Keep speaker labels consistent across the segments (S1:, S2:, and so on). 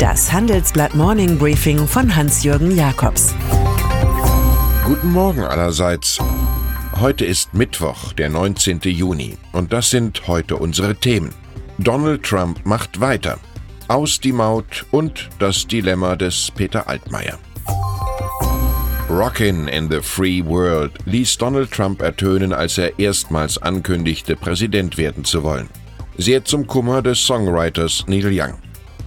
S1: Das Handelsblatt Morning Briefing von Hans-Jürgen Jakobs.
S2: Guten Morgen allerseits. Heute ist Mittwoch, der 19. Juni, und das sind heute unsere Themen. Donald Trump macht weiter. Aus die Maut und das Dilemma des Peter Altmaier. Rockin' in the Free World ließ Donald Trump ertönen, als er erstmals ankündigte, Präsident werden zu wollen. Sehr zum Kummer des Songwriters Neil Young.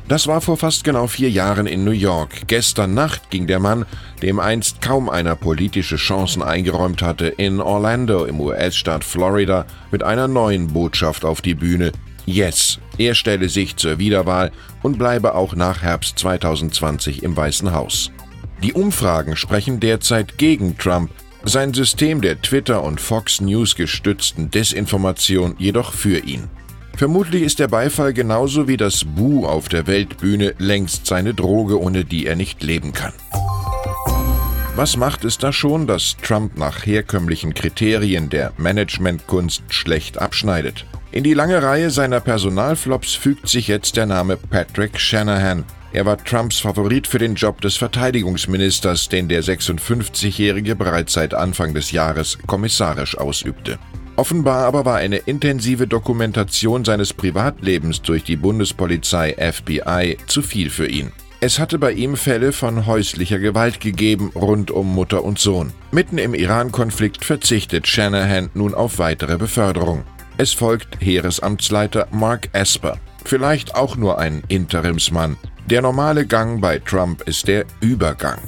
S2: Das war vor fast genau vier Jahren in New York. Gestern Nacht ging der Mann, dem einst kaum einer politische Chancen eingeräumt hatte, in Orlando im US-Staat Florida mit einer neuen Botschaft auf die Bühne. Yes, er stelle sich zur Wiederwahl und bleibe auch nach Herbst 2020 im Weißen Haus. Die Umfragen sprechen derzeit gegen Trump, sein System der Twitter und Fox News gestützten Desinformation jedoch für ihn. Vermutlich ist der Beifall genauso wie das Bu auf der Weltbühne längst seine Droge, ohne die er nicht leben kann. Was macht es da schon, dass Trump nach herkömmlichen Kriterien der Managementkunst schlecht abschneidet? In die lange Reihe seiner Personalflops fügt sich jetzt der Name Patrick Shanahan. Er war Trumps Favorit für den Job des Verteidigungsministers, den der 56-Jährige bereits seit Anfang des Jahres kommissarisch ausübte. Offenbar aber war eine intensive Dokumentation seines Privatlebens durch die Bundespolizei FBI zu viel für ihn. Es hatte bei ihm Fälle von häuslicher Gewalt gegeben rund um Mutter und Sohn. Mitten im Iran-Konflikt verzichtet Shanahan nun auf weitere Beförderung. Es folgt Heeresamtsleiter Mark Esper. Vielleicht auch nur ein Interimsmann. Der normale Gang bei Trump ist der Übergang.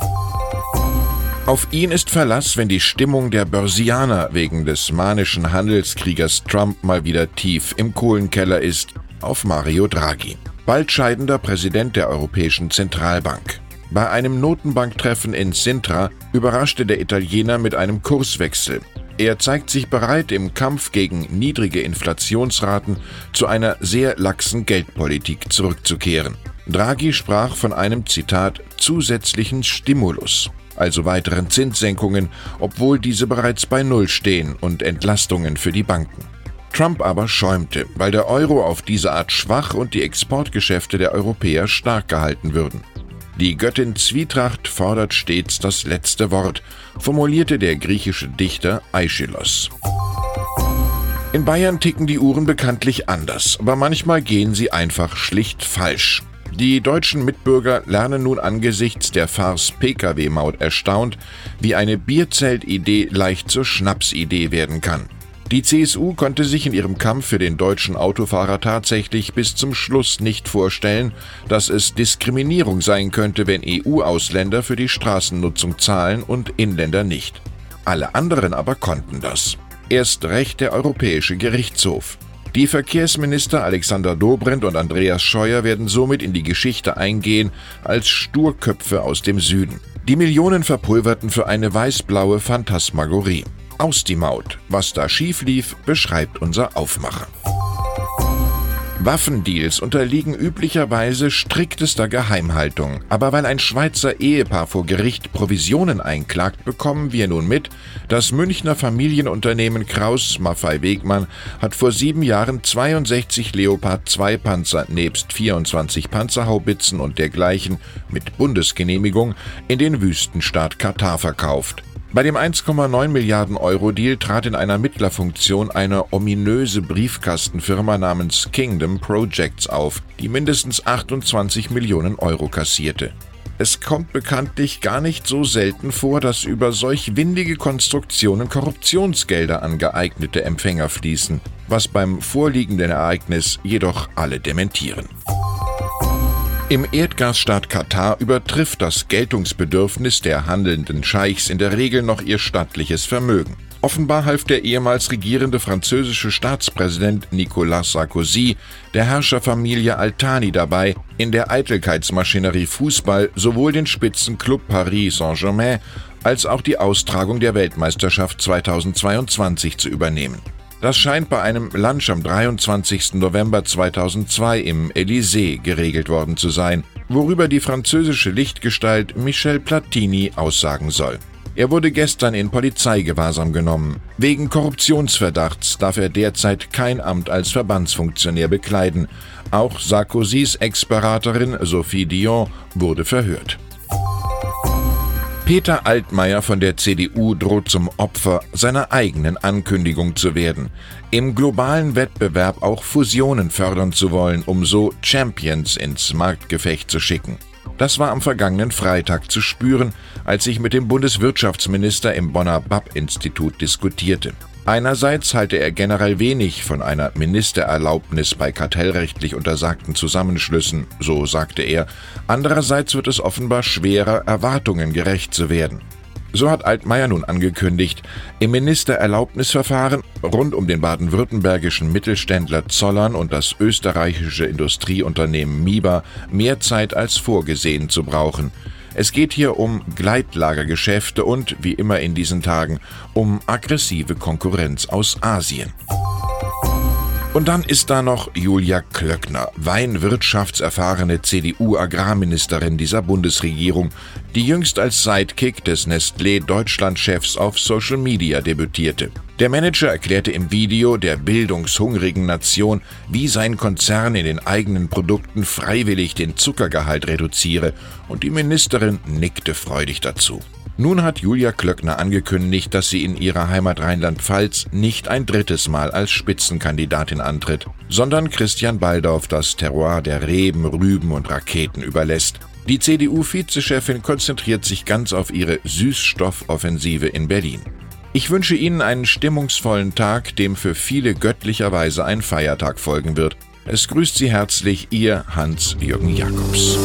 S2: Auf ihn ist Verlass, wenn die Stimmung der Börsianer wegen des manischen Handelskriegers Trump mal wieder tief im Kohlenkeller ist, auf Mario Draghi. Bald scheidender Präsident der Europäischen Zentralbank. Bei einem Notenbanktreffen in Sintra überraschte der Italiener mit einem Kurswechsel. Er zeigt sich bereit, im Kampf gegen niedrige Inflationsraten zu einer sehr laxen Geldpolitik zurückzukehren. Draghi sprach von einem Zitat zusätzlichen Stimulus also weiteren Zinssenkungen, obwohl diese bereits bei Null stehen und Entlastungen für die Banken. Trump aber schäumte, weil der Euro auf diese Art schwach und die Exportgeschäfte der Europäer stark gehalten würden. Die Göttin Zwietracht fordert stets das letzte Wort, formulierte der griechische Dichter Aeschylos. In Bayern ticken die Uhren bekanntlich anders, aber manchmal gehen sie einfach schlicht falsch. Die deutschen Mitbürger lernen nun angesichts der Farce Pkw-Maut erstaunt, wie eine Bierzeltidee leicht zur Schnapsidee werden kann. Die CSU konnte sich in ihrem Kampf für den deutschen Autofahrer tatsächlich bis zum Schluss nicht vorstellen, dass es Diskriminierung sein könnte, wenn EU-Ausländer für die Straßennutzung zahlen und Inländer nicht. Alle anderen aber konnten das. Erst recht der Europäische Gerichtshof. Die Verkehrsminister Alexander Dobrindt und Andreas Scheuer werden somit in die Geschichte eingehen als Sturköpfe aus dem Süden. Die Millionen verpulverten für eine weiß-blaue Phantasmagorie. Aus die Maut. Was da schief lief, beschreibt unser Aufmacher. Waffendeals unterliegen üblicherweise striktester Geheimhaltung, aber weil ein Schweizer Ehepaar vor Gericht Provisionen einklagt, bekommen wir nun mit, das Münchner Familienunternehmen Kraus Maffei Wegmann hat vor sieben Jahren 62 Leopard 2 Panzer nebst 24 Panzerhaubitzen und dergleichen mit Bundesgenehmigung in den Wüstenstaat Katar verkauft. Bei dem 1,9 Milliarden Euro Deal trat in einer Mittlerfunktion eine ominöse Briefkastenfirma namens Kingdom Projects auf, die mindestens 28 Millionen Euro kassierte. Es kommt bekanntlich gar nicht so selten vor, dass über solch windige Konstruktionen Korruptionsgelder an geeignete Empfänger fließen, was beim vorliegenden Ereignis jedoch alle dementieren. Im Erdgasstaat Katar übertrifft das Geltungsbedürfnis der handelnden Scheichs in der Regel noch ihr stattliches Vermögen. Offenbar half der ehemals regierende französische Staatspräsident Nicolas Sarkozy der Herrscherfamilie Altani dabei, in der Eitelkeitsmaschinerie Fußball sowohl den Spitzenclub Paris Saint-Germain als auch die Austragung der Weltmeisterschaft 2022 zu übernehmen. Das scheint bei einem Lunch am 23. November 2002 im Élysée geregelt worden zu sein, worüber die französische Lichtgestalt Michel Platini aussagen soll. Er wurde gestern in Polizeigewahrsam genommen. Wegen Korruptionsverdachts darf er derzeit kein Amt als Verbandsfunktionär bekleiden. Auch Sarkozys Ex-Beraterin Sophie Dion wurde verhört. Peter Altmaier von der CDU droht zum Opfer seiner eigenen Ankündigung zu werden, im globalen Wettbewerb auch Fusionen fördern zu wollen, um so Champions ins Marktgefecht zu schicken. Das war am vergangenen Freitag zu spüren, als ich mit dem Bundeswirtschaftsminister im Bonner BAP-Institut diskutierte. Einerseits halte er generell wenig von einer Ministererlaubnis bei kartellrechtlich untersagten Zusammenschlüssen, so sagte er, andererseits wird es offenbar schwerer, Erwartungen gerecht zu werden. So hat Altmaier nun angekündigt, im Ministererlaubnisverfahren rund um den baden-württembergischen Mittelständler Zollern und das österreichische Industrieunternehmen Miba mehr Zeit als vorgesehen zu brauchen. Es geht hier um Gleitlagergeschäfte und, wie immer in diesen Tagen, um aggressive Konkurrenz aus Asien. Und dann ist da noch Julia Klöckner, weinwirtschaftserfahrene CDU-Agrarministerin dieser Bundesregierung, die jüngst als Sidekick des Nestlé-Deutschland-Chefs auf Social Media debütierte. Der Manager erklärte im Video der bildungshungrigen Nation, wie sein Konzern in den eigenen Produkten freiwillig den Zuckergehalt reduziere, und die Ministerin nickte freudig dazu. Nun hat Julia Klöckner angekündigt, dass sie in ihrer Heimat Rheinland-Pfalz nicht ein drittes Mal als Spitzenkandidatin antritt, sondern Christian Baldorf das Terroir der Reben, Rüben und Raketen überlässt. Die CDU-Vizechefin konzentriert sich ganz auf ihre Süßstoffoffensive in Berlin. Ich wünsche Ihnen einen stimmungsvollen Tag, dem für viele göttlicherweise ein Feiertag folgen wird. Es grüßt Sie herzlich Ihr Hans-Jürgen Jakobs.